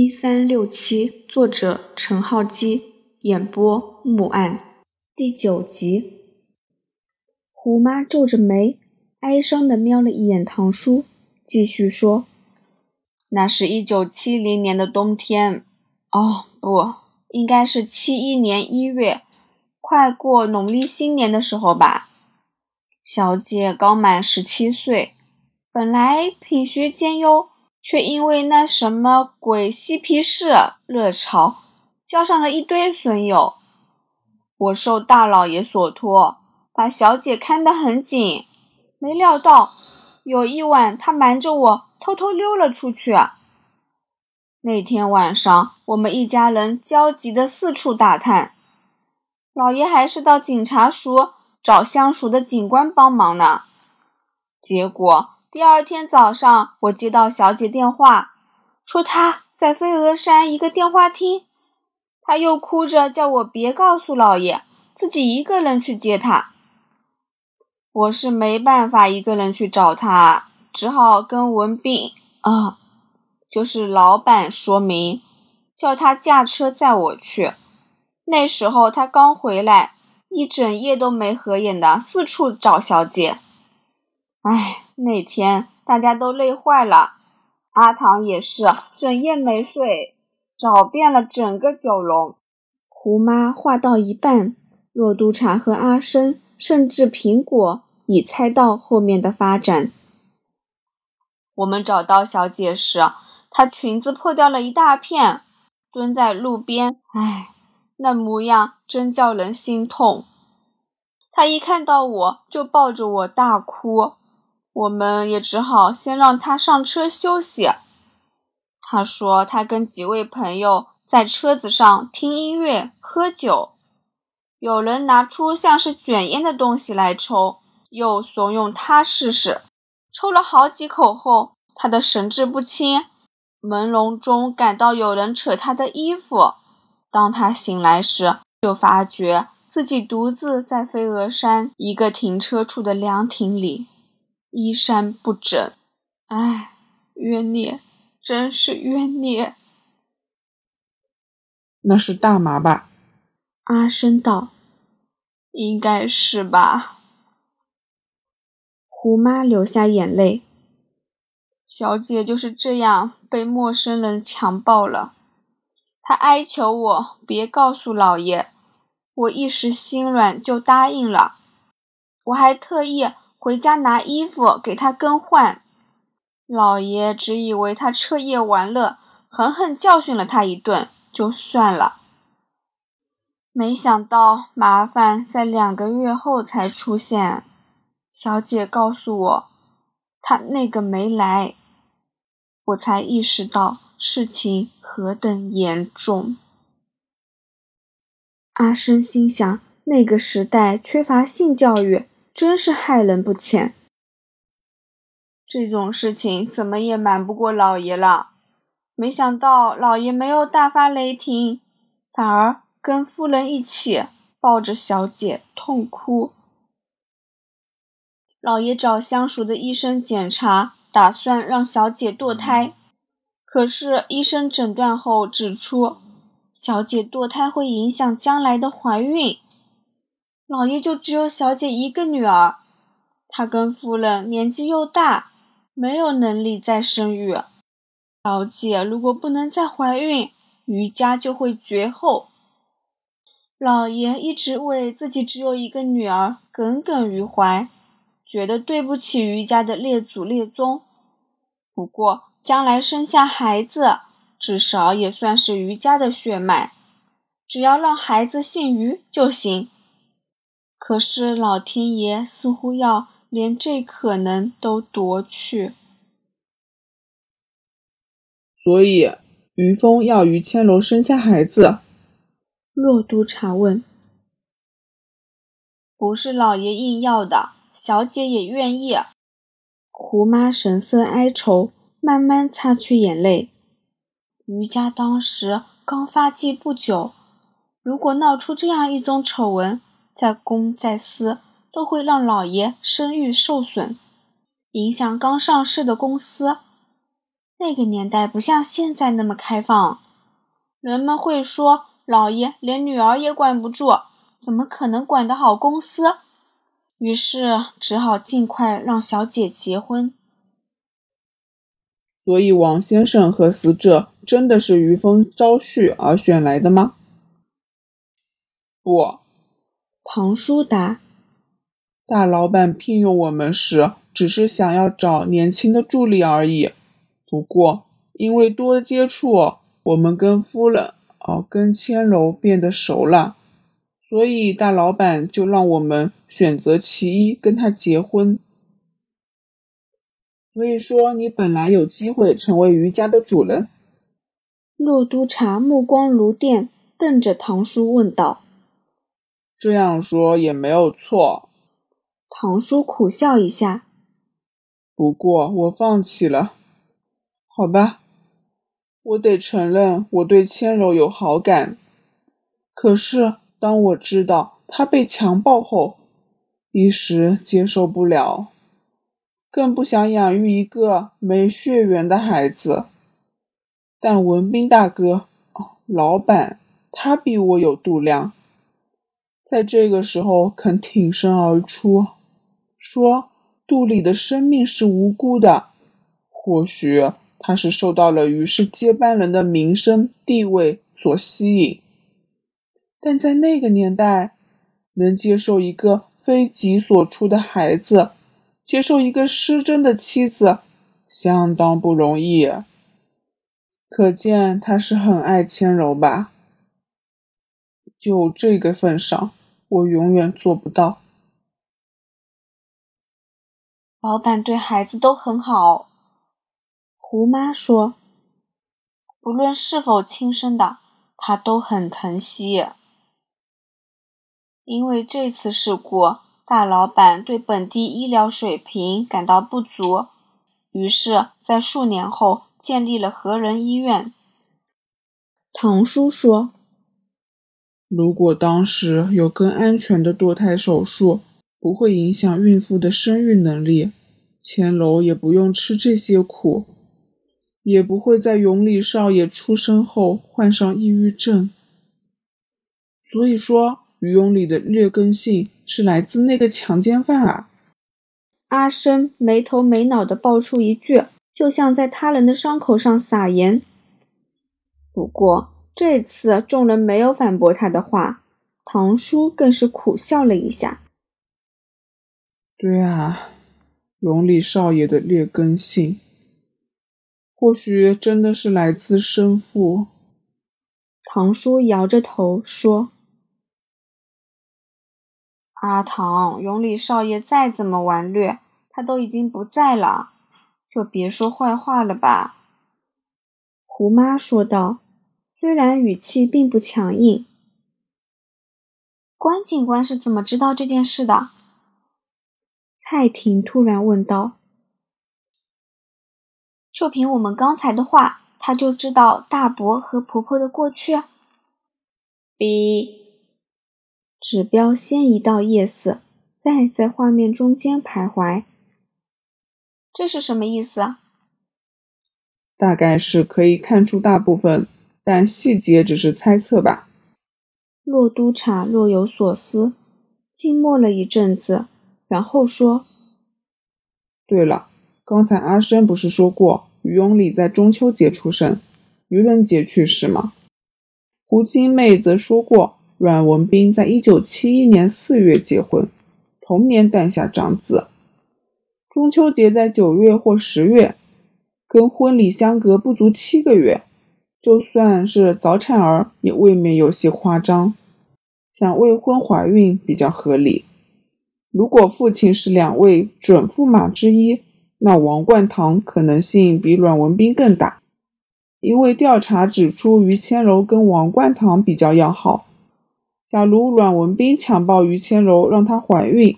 一三六七，作者陈浩基，演播木案，第九集。胡妈皱着眉，哀伤的瞄了一眼唐叔，继续说：“那是一九七零年的冬天，哦，不，应该是七一年一月，快过农历新年的时候吧。小姐刚满十七岁，本来品学兼优。”却因为那什么鬼嬉皮士热潮，交上了一堆损友。我受大老爷所托，把小姐看得很紧。没料到有一晚，他瞒着我偷偷溜了出去。那天晚上，我们一家人焦急地四处打探，老爷还是到警察署找相熟的警官帮忙呢。结果。第二天早上，我接到小姐电话，说她在飞鹅山一个电话厅，她又哭着叫我别告诉老爷，自己一个人去接她。我是没办法一个人去找她，只好跟文斌啊，就是老板说明，叫他驾车载我去。那时候他刚回来，一整夜都没合眼的四处找小姐。唉。那天大家都累坏了，阿唐也是整夜没睡，找遍了整个九龙。胡妈话到一半，若督察和阿生，甚至苹果已猜到后面的发展。我们找到小姐时，她裙子破掉了一大片，蹲在路边，唉，那模样真叫人心痛。她一看到我就抱着我大哭。我们也只好先让他上车休息。他说他跟几位朋友在车子上听音乐、喝酒，有人拿出像是卷烟的东西来抽，又怂恿他试试。抽了好几口后，他的神志不清，朦胧中感到有人扯他的衣服。当他醒来时，就发觉自己独自在飞鹅山一个停车处的凉亭里。衣衫不整，唉，冤孽，真是冤孽。那是大麻吧？阿生道：“应该是吧。”胡妈流下眼泪。小姐就是这样被陌生人强暴了。她哀求我别告诉老爷，我一时心软就答应了。我还特意。回家拿衣服给他更换，老爷只以为他彻夜玩乐，狠狠教训了他一顿就算了。没想到麻烦在两个月后才出现。小姐告诉我，他那个没来，我才意识到事情何等严重。阿生心想，那个时代缺乏性教育。真是害人不浅，这种事情怎么也瞒不过老爷了。没想到老爷没有大发雷霆，反而跟夫人一起抱着小姐痛哭。老爷找相熟的医生检查，打算让小姐堕胎，可是医生诊断后指出，小姐堕胎会影响将来的怀孕。老爷就只有小姐一个女儿，他跟夫人年纪又大，没有能力再生育。小姐如果不能再怀孕，余家就会绝后。老爷一直为自己只有一个女儿耿耿于怀，觉得对不起余家的列祖列宗。不过将来生下孩子，至少也算是余家的血脉，只要让孩子姓余就行。可是老天爷似乎要连这可能都夺去，所以于峰要于千楼生下孩子。若督察问：“不是老爷硬要的，小姐也愿意。”胡妈神色哀愁，慢慢擦去眼泪。余家当时刚发迹不久，如果闹出这样一宗丑闻，在公在私都会让老爷声誉受损，影响刚上市的公司。那个年代不像现在那么开放，人们会说：“老爷连女儿也管不住，怎么可能管得好公司？”于是只好尽快让小姐结婚。所以，王先生和死者真的是于峰招婿而选来的吗？不，唐叔答。大老板聘用我们时，只是想要找年轻的助理而已。不过，因为多接触，我们跟夫人哦，跟千楼变得熟了，所以大老板就让我们选择其一跟他结婚。所以说，你本来有机会成为余家的主人。洛督察目光如电，瞪着唐叔问道：“这样说也没有错。”唐叔苦笑一下：“不过我放弃了。”好吧，我得承认我对千柔有好感，可是当我知道她被强暴后，一时接受不了，更不想养育一个没血缘的孩子。但文斌大哥，老板，他比我有度量，在这个时候肯挺身而出，说肚里的生命是无辜的，或许。他是受到了于氏接班人的名声地位所吸引，但在那个年代，能接受一个非己所出的孩子，接受一个失贞的妻子，相当不容易。可见他是很爱千柔吧？就这个份上，我永远做不到。老板对孩子都很好。胡妈说：“不论是否亲生的，她都很疼惜。因为这次事故，大老板对本地医疗水平感到不足，于是，在数年后建立了和仁医院。”唐叔说：“如果当时有更安全的堕胎手术，不会影响孕妇的生育能力，千楼也不用吃这些苦。”也不会在永里少爷出生后患上抑郁症。所以说，于永里的劣根性是来自那个强奸犯啊！阿生没头没脑的爆出一句，就像在他人的伤口上撒盐。不过这次众人没有反驳他的话，唐叔更是苦笑了一下。对啊，永里少爷的劣根性。或许真的是来自生父。唐叔摇着头说：“阿唐，永礼少爷再怎么顽劣，他都已经不在了，就别说坏话了吧。”胡妈说道，虽然语气并不强硬。关警官是怎么知道这件事的？蔡婷突然问道。就凭我们刚才的话，他就知道大伯和婆婆的过去。B 指标先移到 Yes，再在画面中间徘徊。这是什么意思？大概是可以看出大部分，但细节只是猜测吧。洛督察若有所思，静默了一阵子，然后说：“对了，刚才阿生不是说过？”于永礼在中秋节出生，愚人节去世吗？胡金妹则说过，阮文斌在一九七一年四月结婚，同年诞下长子。中秋节在九月或十月，跟婚礼相隔不足七个月，就算是早产儿，也未免有些夸张。想未婚怀孕比较合理。如果父亲是两位准驸马之一。那王冠堂可能性比阮文斌更大，因为调查指出于千柔跟王冠堂比较要好。假如阮文斌强暴于千柔让她怀孕，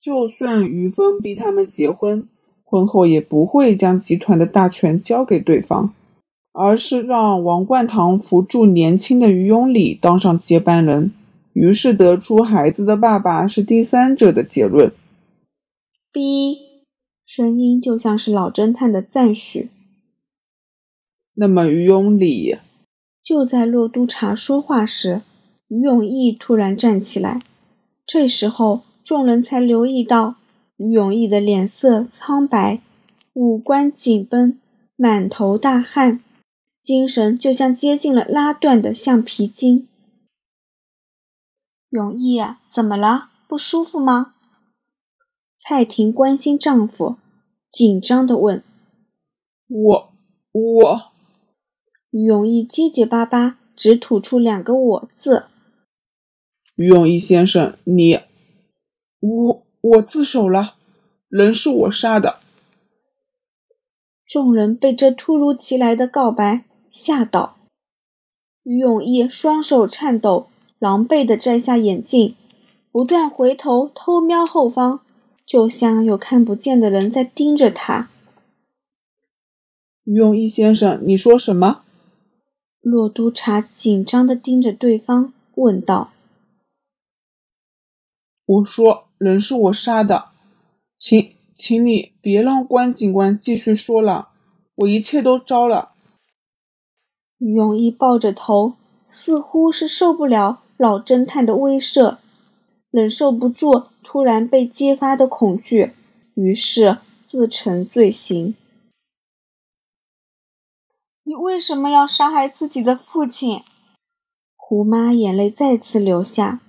就算于峰逼他们结婚，婚后也不会将集团的大权交给对方，而是让王冠堂扶助年轻的于永礼当上接班人，于是得出孩子的爸爸是第三者的结论。B。声音就像是老侦探的赞许。那么于永礼……就在洛督察说话时，于永义突然站起来。这时候，众人才留意到于永义的脸色苍白，五官紧绷，满头大汗，精神就像接近了拉断的橡皮筋。永义，怎么了？不舒服吗？蔡婷关心丈夫，紧张地问：“我，我。”于永义结结巴巴，只吐出两个“我”字。于永义先生，你，我，我自首了，人是我杀的。众人被这突如其来的告白吓倒，于永义双手颤抖。狼狈地摘下眼镜，不断回头偷瞄后方，就像有看不见的人在盯着他。于永义先生，你说什么？洛督察紧张地盯着对方，问道：“我说，人是我杀的，请，请你别让关警官继续说了，我一切都招了。”于永义抱着头，似乎是受不了。老侦探的威慑，忍受不住突然被揭发的恐惧，于是自承罪行。你为什么要杀害自己的父亲？胡妈眼泪再次流下。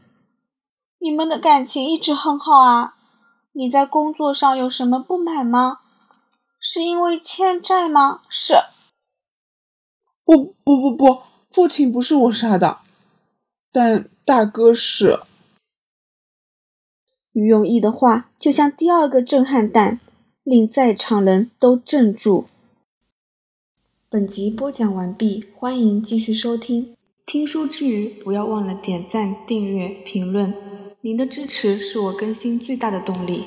你们的感情一直很好啊，你在工作上有什么不满吗？是因为欠债吗？是。不不不不，父亲不是我杀的。但大哥是于永义的话，就像第二个震撼弹，令在场人都镇住。本集播讲完毕，欢迎继续收听。听书之余，不要忘了点赞、订阅、评论，您的支持是我更新最大的动力。